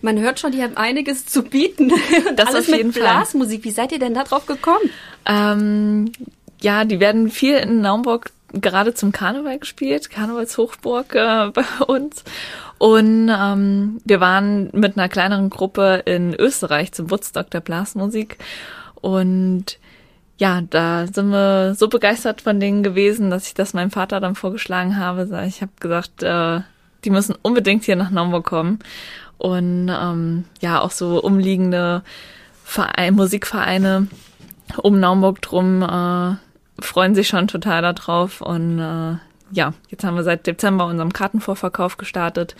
Man hört schon, die haben einiges zu bieten. das alles auf jeden mit Blasmusik. Wie seid ihr denn da drauf gekommen? Ähm, ja, die werden viel in Naumburg gerade zum Karneval gespielt, Karnevalshochburg äh, bei uns. Und ähm, wir waren mit einer kleineren Gruppe in Österreich zum Woodstock der Blasmusik. Und ja, da sind wir so begeistert von denen gewesen, dass ich das meinem Vater dann vorgeschlagen habe. Ich habe gesagt, äh, die müssen unbedingt hier nach Naumburg kommen. Und ähm, ja, auch so umliegende Verein, Musikvereine um Naumburg drum äh, freuen sich schon total darauf. Und äh, ja, jetzt haben wir seit Dezember unseren Kartenvorverkauf gestartet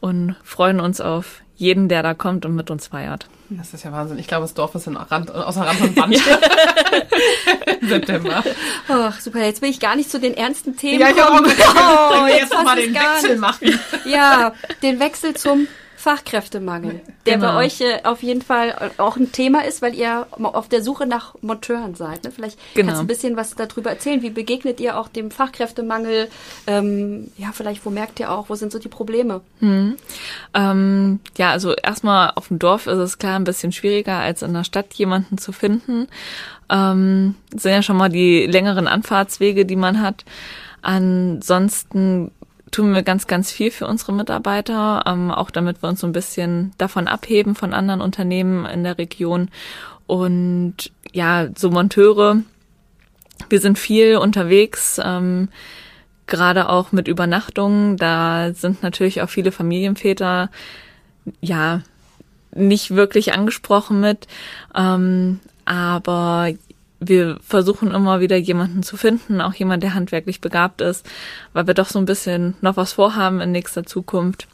und freuen uns auf jeden, der da kommt und mit uns feiert. Das ist ja Wahnsinn. Ich glaube, das Dorf ist in Rand, außer Rand und Band. September. Ach, super. Jetzt will ich gar nicht zu den ernsten Themen ja, kommen. Oh, jetzt, jetzt mal den Wechsel machen. Ja, den Wechsel zum Fachkräftemangel, der genau. bei euch äh, auf jeden Fall auch ein Thema ist, weil ihr auf der Suche nach Monteuren seid. Ne? Vielleicht genau. kannst du ein bisschen was darüber erzählen. Wie begegnet ihr auch dem Fachkräftemangel? Ähm, ja, vielleicht, wo merkt ihr auch, wo sind so die Probleme? Hm. Ähm, ja, also erstmal auf dem Dorf ist es klar ein bisschen schwieriger, als in der Stadt jemanden zu finden. Ähm, sind ja schon mal die längeren Anfahrtswege, die man hat. Ansonsten tun wir ganz, ganz viel für unsere Mitarbeiter, ähm, auch damit wir uns so ein bisschen davon abheben von anderen Unternehmen in der Region. Und ja, so Monteure, wir sind viel unterwegs, ähm, gerade auch mit Übernachtungen. Da sind natürlich auch viele Familienväter, ja, nicht wirklich angesprochen mit. Ähm, aber wir versuchen immer wieder jemanden zu finden, auch jemand, der handwerklich begabt ist, weil wir doch so ein bisschen noch was vorhaben in nächster Zukunft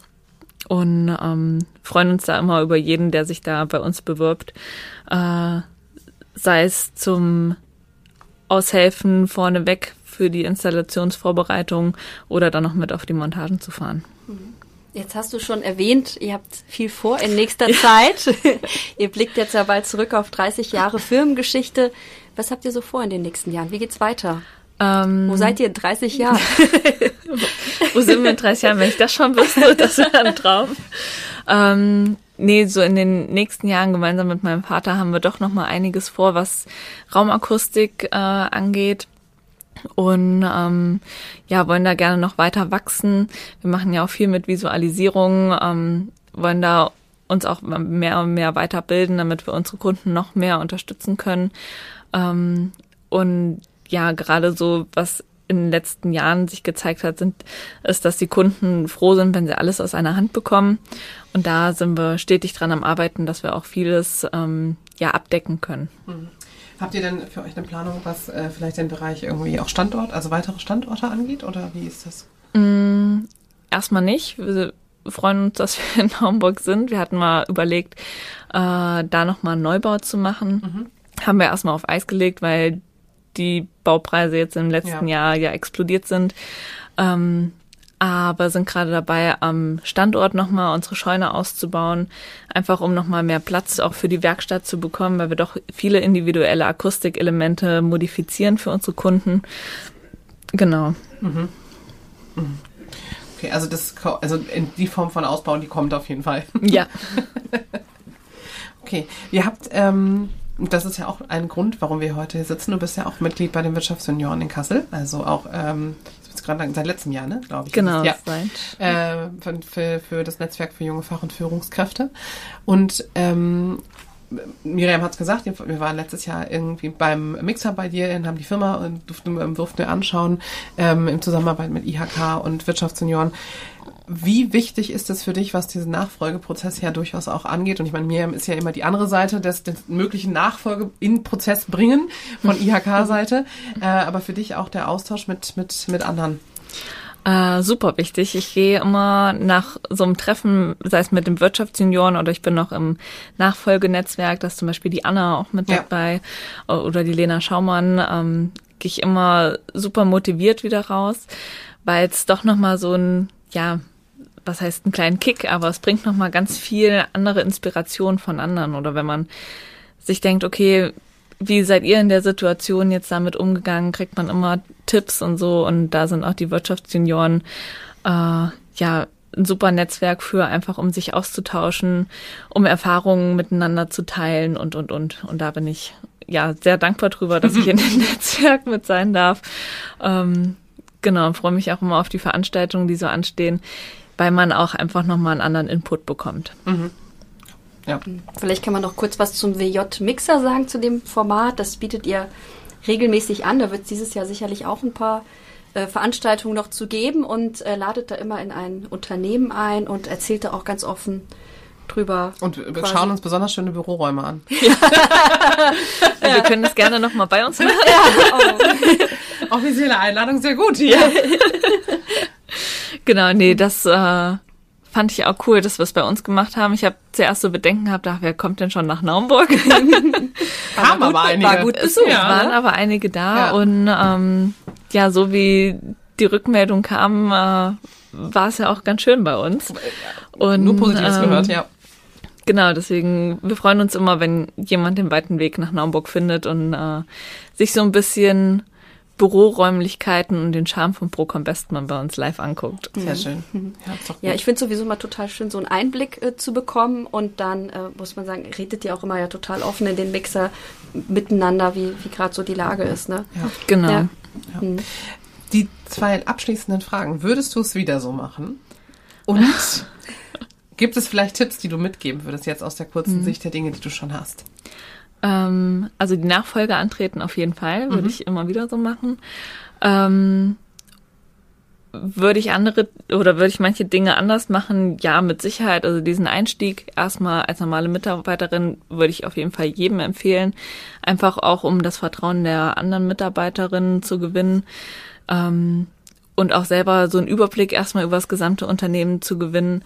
und ähm, freuen uns da immer über jeden, der sich da bei uns bewirbt, äh, sei es zum Aushelfen vorneweg für die Installationsvorbereitung oder dann noch mit auf die Montagen zu fahren. Jetzt hast du schon erwähnt, ihr habt viel vor in nächster Zeit. ihr blickt jetzt ja bald zurück auf 30 Jahre Firmengeschichte. Was habt ihr so vor in den nächsten Jahren? Wie geht's weiter? Ähm, Wo seid ihr in 30 Jahren? Wo sind wir in 30 Jahren? Wenn ich das schon wüsste, das wäre ein Traum. Ähm, nee, so in den nächsten Jahren gemeinsam mit meinem Vater haben wir doch noch mal einiges vor, was Raumakustik äh, angeht und ähm, ja wollen da gerne noch weiter wachsen. Wir machen ja auch viel mit Visualisierung, ähm, wollen da uns auch mehr und mehr weiterbilden, damit wir unsere Kunden noch mehr unterstützen können. Ähm, und ja, gerade so, was in den letzten Jahren sich gezeigt hat, sind, ist, dass die Kunden froh sind, wenn sie alles aus einer Hand bekommen. Und da sind wir stetig dran am Arbeiten, dass wir auch vieles ähm, ja abdecken können. Mhm. Habt ihr denn für euch eine Planung, was äh, vielleicht den Bereich irgendwie auch Standort, also weitere Standorte angeht? Oder wie ist das? Mm, erstmal nicht. Wir freuen uns, dass wir in Hamburg sind. Wir hatten mal überlegt, äh, da nochmal einen Neubau zu machen. Mhm. Haben wir erstmal auf Eis gelegt, weil die Baupreise jetzt im letzten ja. Jahr ja explodiert sind. Ähm, aber sind gerade dabei, am Standort nochmal unsere Scheune auszubauen, einfach um nochmal mehr Platz auch für die Werkstatt zu bekommen, weil wir doch viele individuelle Akustikelemente modifizieren für unsere Kunden. Genau. Mhm. Mhm. Okay, also das, also in die Form von Ausbau, die kommt auf jeden Fall. Ja. okay, ihr habt ähm, das ist ja auch ein Grund, warum wir heute hier sitzen. Du bist ja auch Mitglied bei den Wirtschaftsjunioren in Kassel, also auch ähm, gerade seit letztem Jahr, ne, glaube ich. Genau, ja. Äh, für, für, das Netzwerk für junge Fach- und Führungskräfte. Und ähm, Miriam hat es gesagt, wir waren letztes Jahr irgendwie beim Mixer bei dir und haben die Firma und durften, durften wir anschauen ähm, in Zusammenarbeit mit IHK und Wirtschaftssenioren. Wie wichtig ist es für dich, was diesen Nachfolgeprozess ja durchaus auch angeht? Und ich meine, Miriam ist ja immer die andere Seite des, des möglichen Nachfolge in Prozess bringen von IHK-Seite, äh, aber für dich auch der Austausch mit, mit, mit anderen. Äh, super wichtig. Ich gehe immer nach so einem Treffen, sei es mit dem Wirtschaftsjunioren oder ich bin noch im Nachfolgenetzwerk, da ist zum Beispiel die Anna auch mit ja. dabei oder die Lena Schaumann, ähm, gehe ich immer super motiviert wieder raus, weil es doch nochmal so ein, ja, was heißt einen kleinen Kick, aber es bringt nochmal ganz viel andere Inspiration von anderen oder wenn man sich denkt, okay, wie seid ihr in der Situation jetzt damit umgegangen? Kriegt man immer Tipps und so und da sind auch die Wirtschaftsjunioren äh, ja ein super Netzwerk für, einfach um sich auszutauschen, um Erfahrungen miteinander zu teilen und und und. Und da bin ich ja sehr dankbar drüber, dass ich in dem Netzwerk mit sein darf. Ähm, genau, freue mich auch immer auf die Veranstaltungen, die so anstehen, weil man auch einfach nochmal einen anderen Input bekommt. Mhm. Ja. Vielleicht kann man noch kurz was zum WJ-Mixer sagen, zu dem Format. Das bietet ihr regelmäßig an. Da wird es dieses Jahr sicherlich auch ein paar äh, Veranstaltungen noch zu geben und äh, ladet da immer in ein Unternehmen ein und erzählt da auch ganz offen drüber. Und wir quasi. schauen uns besonders schöne Büroräume an. Ja. ja. Wir können das gerne nochmal bei uns machen. Ja, oh. Offizielle Einladung, sehr gut. Ja. genau, nee, das äh, fand ich auch cool, dass wir es bei uns gemacht haben. Ich habe zuerst so Bedenken gehabt, ach, wer kommt denn schon nach Naumburg? Kamen aber, aber einige. War gut besucht, ja, waren aber einige da ja. und ähm, ja, so wie die Rückmeldung kam, äh, war es ja auch ganz schön bei uns. Und, Nur Positives ähm, gehört, ja. Genau, deswegen, wir freuen uns immer, wenn jemand den weiten Weg nach Naumburg findet und äh, sich so ein bisschen Büroräumlichkeiten und den Charme von Procom Bestmann bei uns live anguckt. Sehr mhm. schön. Mhm. Ja, ja ich finde sowieso mal total schön, so einen Einblick äh, zu bekommen und dann äh, muss man sagen, redet ihr auch immer ja total offen in den Mixer miteinander, wie, wie gerade so die Lage ist. Ne? Ja, genau. Ja. Ja. Mhm. Die zwei abschließenden Fragen, würdest du es wieder so machen? Und gibt es vielleicht Tipps, die du mitgeben würdest, jetzt aus der kurzen mhm. Sicht der Dinge, die du schon hast? Ähm, also die Nachfolge antreten auf jeden Fall, würde mhm. ich immer wieder so machen. Ähm, würde ich andere oder würde ich manche Dinge anders machen? Ja, mit Sicherheit. Also diesen Einstieg erstmal als normale Mitarbeiterin würde ich auf jeden Fall jedem empfehlen. Einfach auch, um das Vertrauen der anderen Mitarbeiterinnen zu gewinnen. Ähm, und auch selber so einen Überblick erstmal über das gesamte Unternehmen zu gewinnen.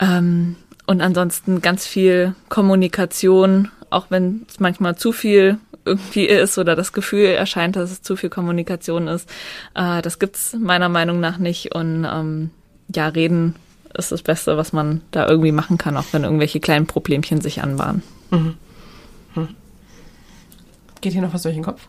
Ähm, und ansonsten ganz viel Kommunikation auch wenn es manchmal zu viel irgendwie ist oder das Gefühl erscheint, dass es zu viel Kommunikation ist. Äh, das gibt's meiner Meinung nach nicht. Und ähm, ja, reden ist das Beste, was man da irgendwie machen kann, auch wenn irgendwelche kleinen Problemchen sich anbahnen. Mhm. Mhm. Geht hier noch was durch den Kopf?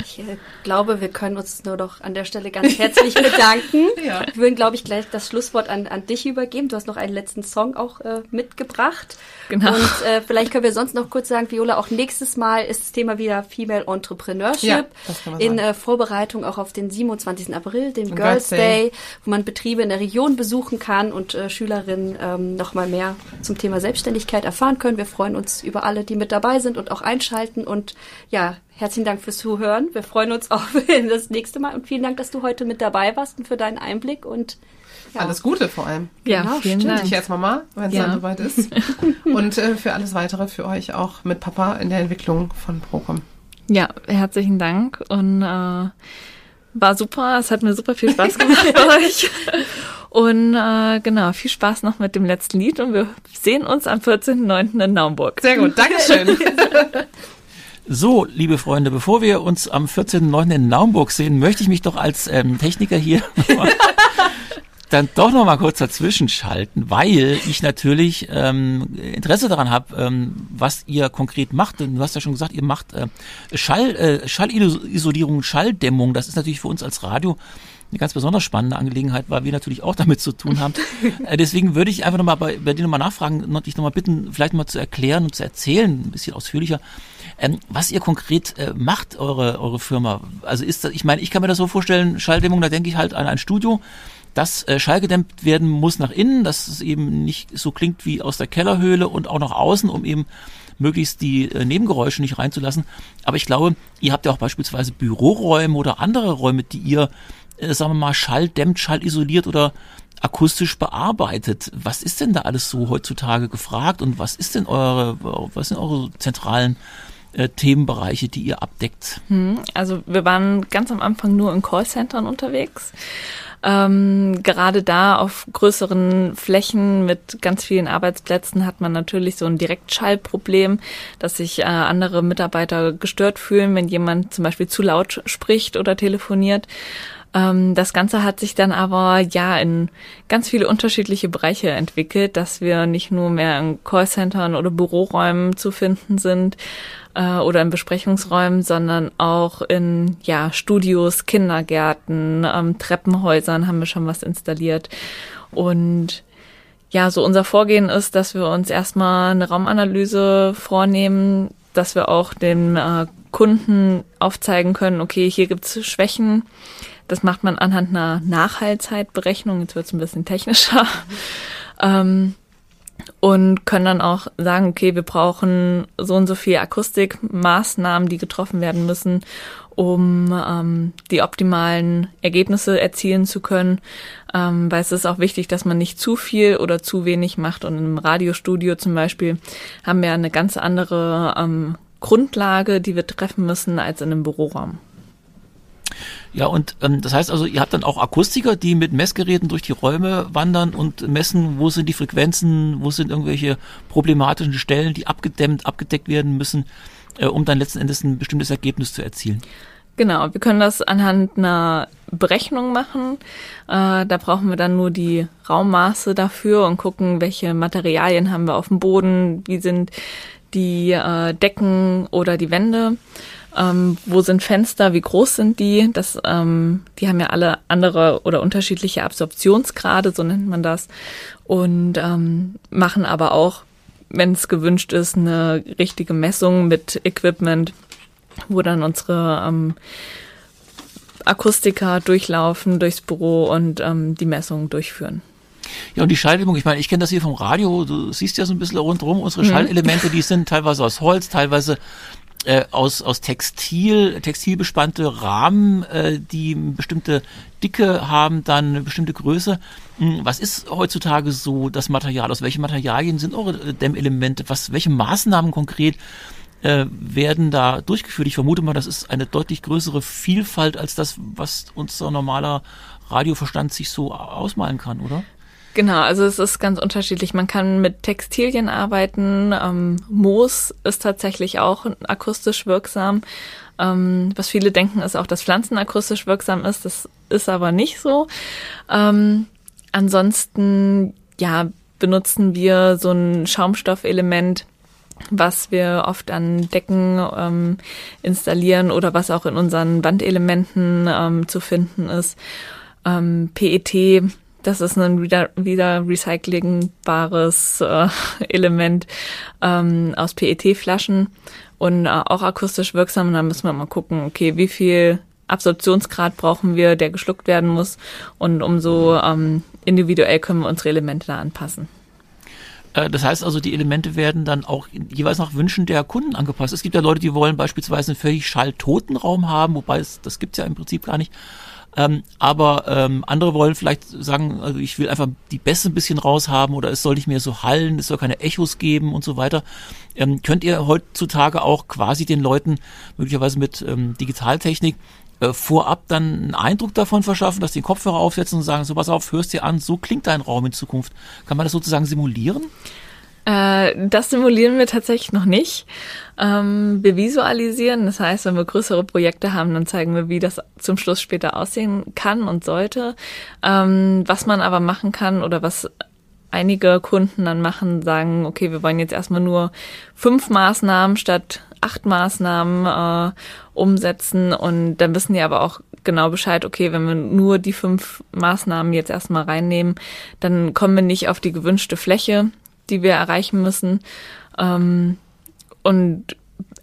Ich äh, glaube, wir können uns nur doch an der Stelle ganz herzlich bedanken. ja. Wir würden, glaube ich, gleich das Schlusswort an, an dich übergeben. Du hast noch einen letzten Song auch äh, mitgebracht. Genau. Und äh, vielleicht können wir sonst noch kurz sagen, Viola, auch nächstes Mal ist das Thema wieder Female Entrepreneurship. Ja, in äh, Vorbereitung auch auf den 27. April, den Girls Day. Wo man Betriebe in der Region besuchen kann und äh, Schülerinnen ähm, noch mal mehr zum Thema Selbstständigkeit erfahren können. Wir freuen uns über alle, die mit dabei sind und auch einschalten. Und ja, herzlichen Dank fürs Zuhören. Wir freuen uns auf das nächste Mal und vielen Dank, dass du heute mit dabei warst und für deinen Einblick und ja. Alles Gute vor allem. Ja, genau, vielen stimmt. Dank. Ich als Mama, wenn es ja. dann soweit ist. Und äh, für alles weitere für euch auch mit Papa in der Entwicklung von Procom. Ja, herzlichen Dank und äh, war super. Es hat mir super viel Spaß gemacht für euch. Und äh, genau, viel Spaß noch mit dem letzten Lied und wir sehen uns am 14.09. in Naumburg. Sehr gut, Dankeschön. So, liebe Freunde, bevor wir uns am 14.09. in Naumburg sehen, möchte ich mich doch als ähm, Techniker hier dann doch noch mal kurz dazwischen schalten, weil ich natürlich ähm, Interesse daran habe, ähm, was ihr konkret macht. Denn du hast ja schon gesagt, ihr macht äh, Schall, äh, Schallisolierung, Schalldämmung. Das ist natürlich für uns als Radio eine ganz besonders spannende Angelegenheit, weil wir natürlich auch damit zu tun haben. äh, deswegen würde ich einfach nochmal bei, bei dir nochmal nachfragen und dich nochmal bitten, vielleicht mal zu erklären und zu erzählen, ein bisschen ausführlicher, ähm, was ihr konkret äh, macht, eure, eure Firma. Also ist das, ich meine, ich kann mir das so vorstellen, Schalldämmung, da denke ich halt an ein Studio, das äh, schallgedämmt werden muss nach innen, dass es eben nicht so klingt wie aus der Kellerhöhle und auch nach außen, um eben möglichst die äh, Nebengeräusche nicht reinzulassen. Aber ich glaube, ihr habt ja auch beispielsweise Büroräume oder andere Räume, die ihr, äh, sagen wir mal, schalldämmt, schallisoliert oder akustisch bearbeitet. Was ist denn da alles so heutzutage gefragt und was ist denn eure, was sind eure zentralen äh, Themenbereiche, die ihr abdeckt? Hm, also wir waren ganz am Anfang nur in Callcentern unterwegs. Ähm, gerade da auf größeren Flächen mit ganz vielen Arbeitsplätzen hat man natürlich so ein Direktschallproblem, dass sich äh, andere Mitarbeiter gestört fühlen, wenn jemand zum Beispiel zu laut spricht oder telefoniert. Ähm, das Ganze hat sich dann aber ja in ganz viele unterschiedliche Bereiche entwickelt, dass wir nicht nur mehr in Callcentern oder Büroräumen zu finden sind, äh, oder in Besprechungsräumen, sondern auch in ja, Studios, Kindergärten, ähm, Treppenhäusern haben wir schon was installiert. Und ja, so unser Vorgehen ist, dass wir uns erstmal eine Raumanalyse vornehmen, dass wir auch den äh, Kunden aufzeigen können, okay, hier gibt's Schwächen. Das macht man anhand einer Nachhaltzeitberechnung. Jetzt wird's ein bisschen technischer. Ähm, und können dann auch sagen, okay, wir brauchen so und so viel Akustikmaßnahmen, die getroffen werden müssen, um ähm, die optimalen Ergebnisse erzielen zu können. Ähm, weil es ist auch wichtig, dass man nicht zu viel oder zu wenig macht. Und im Radiostudio zum Beispiel haben wir eine ganz andere ähm, Grundlage, die wir treffen müssen, als in einem Büroraum. Ja, und ähm, das heißt also, ihr habt dann auch Akustiker, die mit Messgeräten durch die Räume wandern und messen, wo sind die Frequenzen, wo sind irgendwelche problematischen Stellen, die abgedämmt, abgedeckt werden müssen, äh, um dann letzten Endes ein bestimmtes Ergebnis zu erzielen. Genau, wir können das anhand einer Berechnung machen. Äh, da brauchen wir dann nur die Raummaße dafür und gucken, welche Materialien haben wir auf dem Boden, wie sind die äh, Decken oder die Wände ähm, wo sind Fenster, wie groß sind die? Das, ähm, die haben ja alle andere oder unterschiedliche Absorptionsgrade, so nennt man das, und ähm, machen aber auch, wenn es gewünscht ist, eine richtige Messung mit Equipment, wo dann unsere ähm, Akustiker durchlaufen durchs Büro und ähm, die Messungen durchführen. Ja, und die Schalldämmung, ich meine, ich kenne das hier vom Radio, du siehst ja so ein bisschen rundherum, unsere mhm. Schallelemente, die sind teilweise aus Holz, teilweise äh, aus, aus Textil, textilbespannte Rahmen, äh, die bestimmte Dicke haben, dann eine bestimmte Größe. Hm, was ist heutzutage so das Material? Aus welchen Materialien sind eure äh, Dämmelemente? Was, welche Maßnahmen konkret äh, werden da durchgeführt? Ich vermute mal, das ist eine deutlich größere Vielfalt als das, was unser normaler Radioverstand sich so ausmalen kann, oder? Genau, also es ist ganz unterschiedlich. Man kann mit Textilien arbeiten. Ähm, Moos ist tatsächlich auch akustisch wirksam. Ähm, was viele denken, ist auch, dass Pflanzen akustisch wirksam ist. Das ist aber nicht so. Ähm, ansonsten, ja, benutzen wir so ein Schaumstoffelement, was wir oft an Decken ähm, installieren oder was auch in unseren Wandelementen ähm, zu finden ist. Ähm, PET, das ist ein wieder, wieder recyclingbares äh, Element ähm, aus PET-Flaschen und äh, auch akustisch wirksam. Und da müssen wir mal gucken, okay, wie viel Absorptionsgrad brauchen wir, der geschluckt werden muss. Und umso ähm, individuell können wir unsere Elemente da anpassen. Äh, das heißt also, die Elemente werden dann auch jeweils nach Wünschen der Kunden angepasst. Es gibt ja Leute, die wollen beispielsweise einen völlig schalltoten Raum haben, wobei es, das gibt's ja im Prinzip gar nicht. Ähm, aber ähm, andere wollen vielleicht sagen, also ich will einfach die Bässe ein bisschen raushaben oder es soll nicht mehr so hallen, es soll keine Echos geben und so weiter. Ähm, könnt ihr heutzutage auch quasi den Leuten möglicherweise mit ähm, Digitaltechnik äh, vorab dann einen Eindruck davon verschaffen, dass die den Kopfhörer aufsetzen und sagen, so pass auf, hörst dir an, so klingt dein Raum in Zukunft. Kann man das sozusagen simulieren? Äh, das simulieren wir tatsächlich noch nicht. Ähm, wir visualisieren, das heißt, wenn wir größere Projekte haben, dann zeigen wir, wie das zum Schluss später aussehen kann und sollte. Ähm, was man aber machen kann oder was einige Kunden dann machen, sagen, okay, wir wollen jetzt erstmal nur fünf Maßnahmen statt acht Maßnahmen äh, umsetzen und dann wissen die aber auch genau Bescheid, okay, wenn wir nur die fünf Maßnahmen jetzt erstmal reinnehmen, dann kommen wir nicht auf die gewünschte Fläche, die wir erreichen müssen ähm, und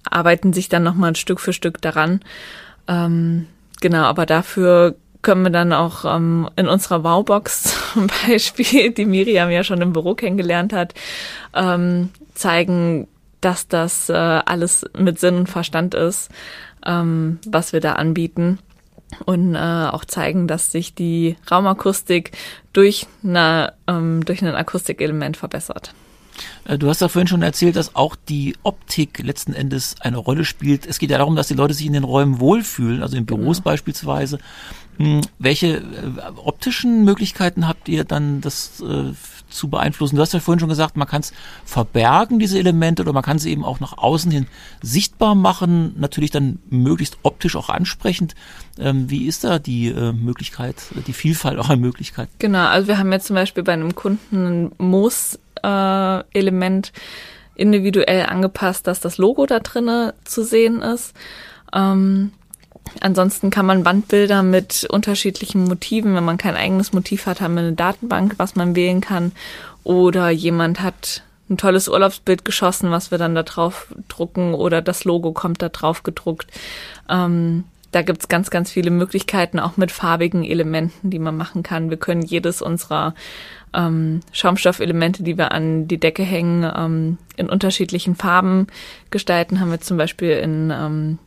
arbeiten sich dann nochmal Stück für Stück daran. Ähm, genau, aber dafür können wir dann auch ähm, in unserer Wowbox zum Beispiel, die Miriam ja schon im Büro kennengelernt hat, ähm, zeigen, dass das äh, alles mit Sinn und Verstand ist, ähm, was wir da anbieten. Und äh, auch zeigen, dass sich die Raumakustik durch, eine, ähm, durch ein Akustikelement verbessert. Äh, du hast ja vorhin schon erzählt, dass auch die Optik letzten Endes eine Rolle spielt. Es geht ja darum, dass die Leute sich in den Räumen wohlfühlen, also in Büros genau. beispielsweise. Hm, welche äh, optischen Möglichkeiten habt ihr dann, das äh, zu beeinflussen? Du hast ja vorhin schon gesagt, man kann es verbergen, diese Elemente, oder man kann sie eben auch nach außen hin sichtbar machen, natürlich dann möglichst optisch auch ansprechend. Ähm, wie ist da die äh, Möglichkeit, die Vielfalt auch an Möglichkeiten? Genau, also wir haben jetzt zum Beispiel bei einem Kunden ein Moos-Element äh, individuell angepasst, dass das Logo da drinnen zu sehen ist. Ähm, Ansonsten kann man Wandbilder mit unterschiedlichen Motiven, wenn man kein eigenes Motiv hat, haben wir eine Datenbank, was man wählen kann. Oder jemand hat ein tolles Urlaubsbild geschossen, was wir dann da drauf drucken oder das Logo kommt da drauf gedruckt. Ähm, da gibt's ganz, ganz viele Möglichkeiten, auch mit farbigen Elementen, die man machen kann. Wir können jedes unserer ähm, Schaumstoffelemente, die wir an die Decke hängen, ähm, in unterschiedlichen Farben gestalten. Haben wir zum Beispiel in ähm,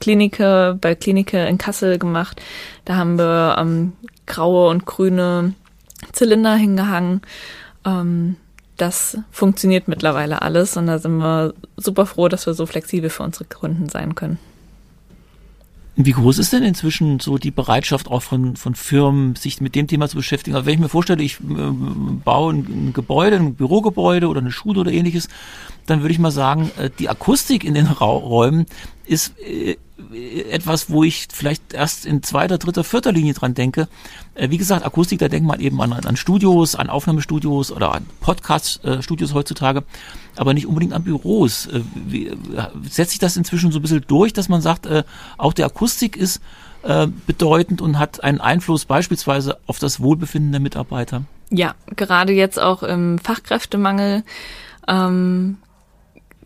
Klinike, bei Klinike in Kassel gemacht. Da haben wir ähm, graue und grüne Zylinder hingehangen. Ähm, das funktioniert mittlerweile alles und da sind wir super froh, dass wir so flexibel für unsere Kunden sein können. Wie groß ist denn inzwischen so die Bereitschaft auch von, von Firmen, sich mit dem Thema zu beschäftigen? Also wenn ich mir vorstelle, ich äh, baue ein, ein, Gebäude, ein Bürogebäude oder eine Schule oder ähnliches, dann würde ich mal sagen, äh, die Akustik in den Räumen ist äh, etwas, wo ich vielleicht erst in zweiter, dritter, vierter Linie dran denke. Äh, wie gesagt, Akustik, da denkt man eben an, an Studios, an Aufnahmestudios oder an Podcast-Studios heutzutage, aber nicht unbedingt an Büros. Wie, setzt sich das inzwischen so ein bisschen durch, dass man sagt, auch die Akustik ist bedeutend und hat einen Einfluss beispielsweise auf das Wohlbefinden der Mitarbeiter? Ja, gerade jetzt auch im Fachkräftemangel ähm,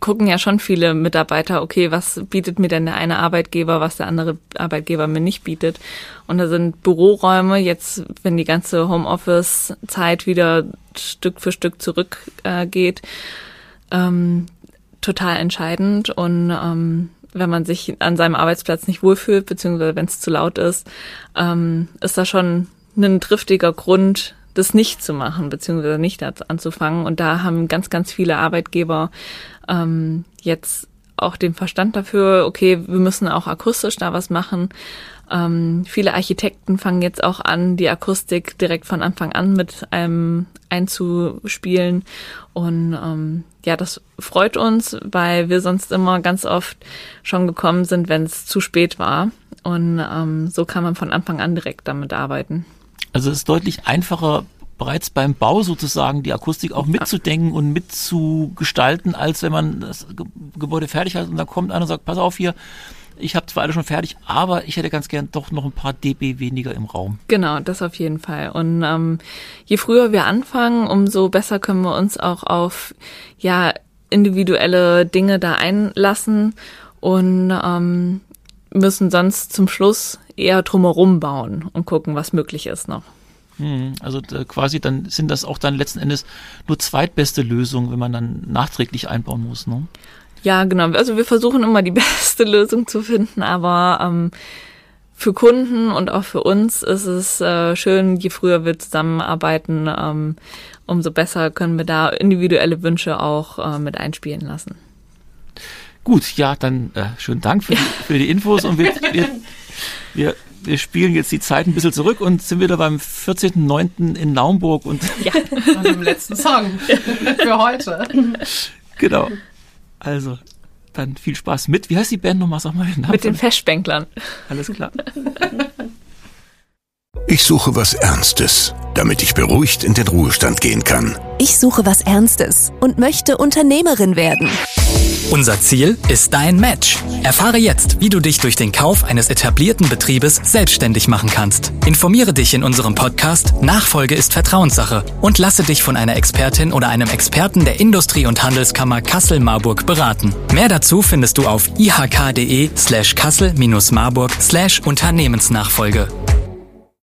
gucken ja schon viele Mitarbeiter, okay, was bietet mir denn der eine Arbeitgeber, was der andere Arbeitgeber mir nicht bietet. Und da sind Büroräume jetzt, wenn die ganze Homeoffice-Zeit wieder Stück für Stück zurückgeht, äh, ähm, total entscheidend. Und ähm, wenn man sich an seinem Arbeitsplatz nicht wohlfühlt, beziehungsweise wenn es zu laut ist, ähm, ist da schon ein triftiger Grund, das nicht zu machen, beziehungsweise nicht anzufangen. Und da haben ganz, ganz viele Arbeitgeber ähm, jetzt auch den Verstand dafür, okay, wir müssen auch akustisch da was machen. Ähm, viele Architekten fangen jetzt auch an, die Akustik direkt von Anfang an mit einem einzuspielen. Und ähm, ja, das freut uns, weil wir sonst immer ganz oft schon gekommen sind, wenn es zu spät war. Und ähm, so kann man von Anfang an direkt damit arbeiten. Also es ist deutlich einfacher, bereits beim Bau sozusagen die Akustik auch mitzudenken und mitzugestalten, als wenn man das Gebäude fertig hat und dann kommt einer und sagt, pass auf hier, ich habe zwar alle schon fertig, aber ich hätte ganz gern doch noch ein paar dB weniger im Raum. Genau, das auf jeden Fall. Und ähm, je früher wir anfangen, umso besser können wir uns auch auf ja individuelle Dinge da einlassen und ähm, müssen sonst zum Schluss eher drumherum bauen und gucken, was möglich ist noch. Hm, also quasi dann sind das auch dann letzten Endes nur zweitbeste Lösungen, wenn man dann nachträglich einbauen muss, ne? Ja, genau. Also wir versuchen immer die beste Lösung zu finden, aber ähm, für Kunden und auch für uns ist es äh, schön, je früher wir zusammenarbeiten, ähm, umso besser können wir da individuelle Wünsche auch äh, mit einspielen lassen. Gut, ja, dann äh, schönen Dank für die, für die Infos und wir, wir, wir, wir spielen jetzt die Zeit ein bisschen zurück und sind wieder beim 14.09. in Naumburg und, ja. und dem letzten Song für heute. Genau. Also, dann viel Spaß mit. Wie heißt die Band nochmal? Sag mal den Namen. Mit den Festbänklern. Alles klar. Ich suche was Ernstes, damit ich beruhigt in den Ruhestand gehen kann. Ich suche was Ernstes und möchte Unternehmerin werden. Unser Ziel ist dein Match. Erfahre jetzt, wie du dich durch den Kauf eines etablierten Betriebes selbstständig machen kannst. Informiere dich in unserem Podcast Nachfolge ist Vertrauenssache und lasse dich von einer Expertin oder einem Experten der Industrie- und Handelskammer Kassel-Marburg beraten. Mehr dazu findest du auf ihk.de slash kassel-marburg slash Unternehmensnachfolge.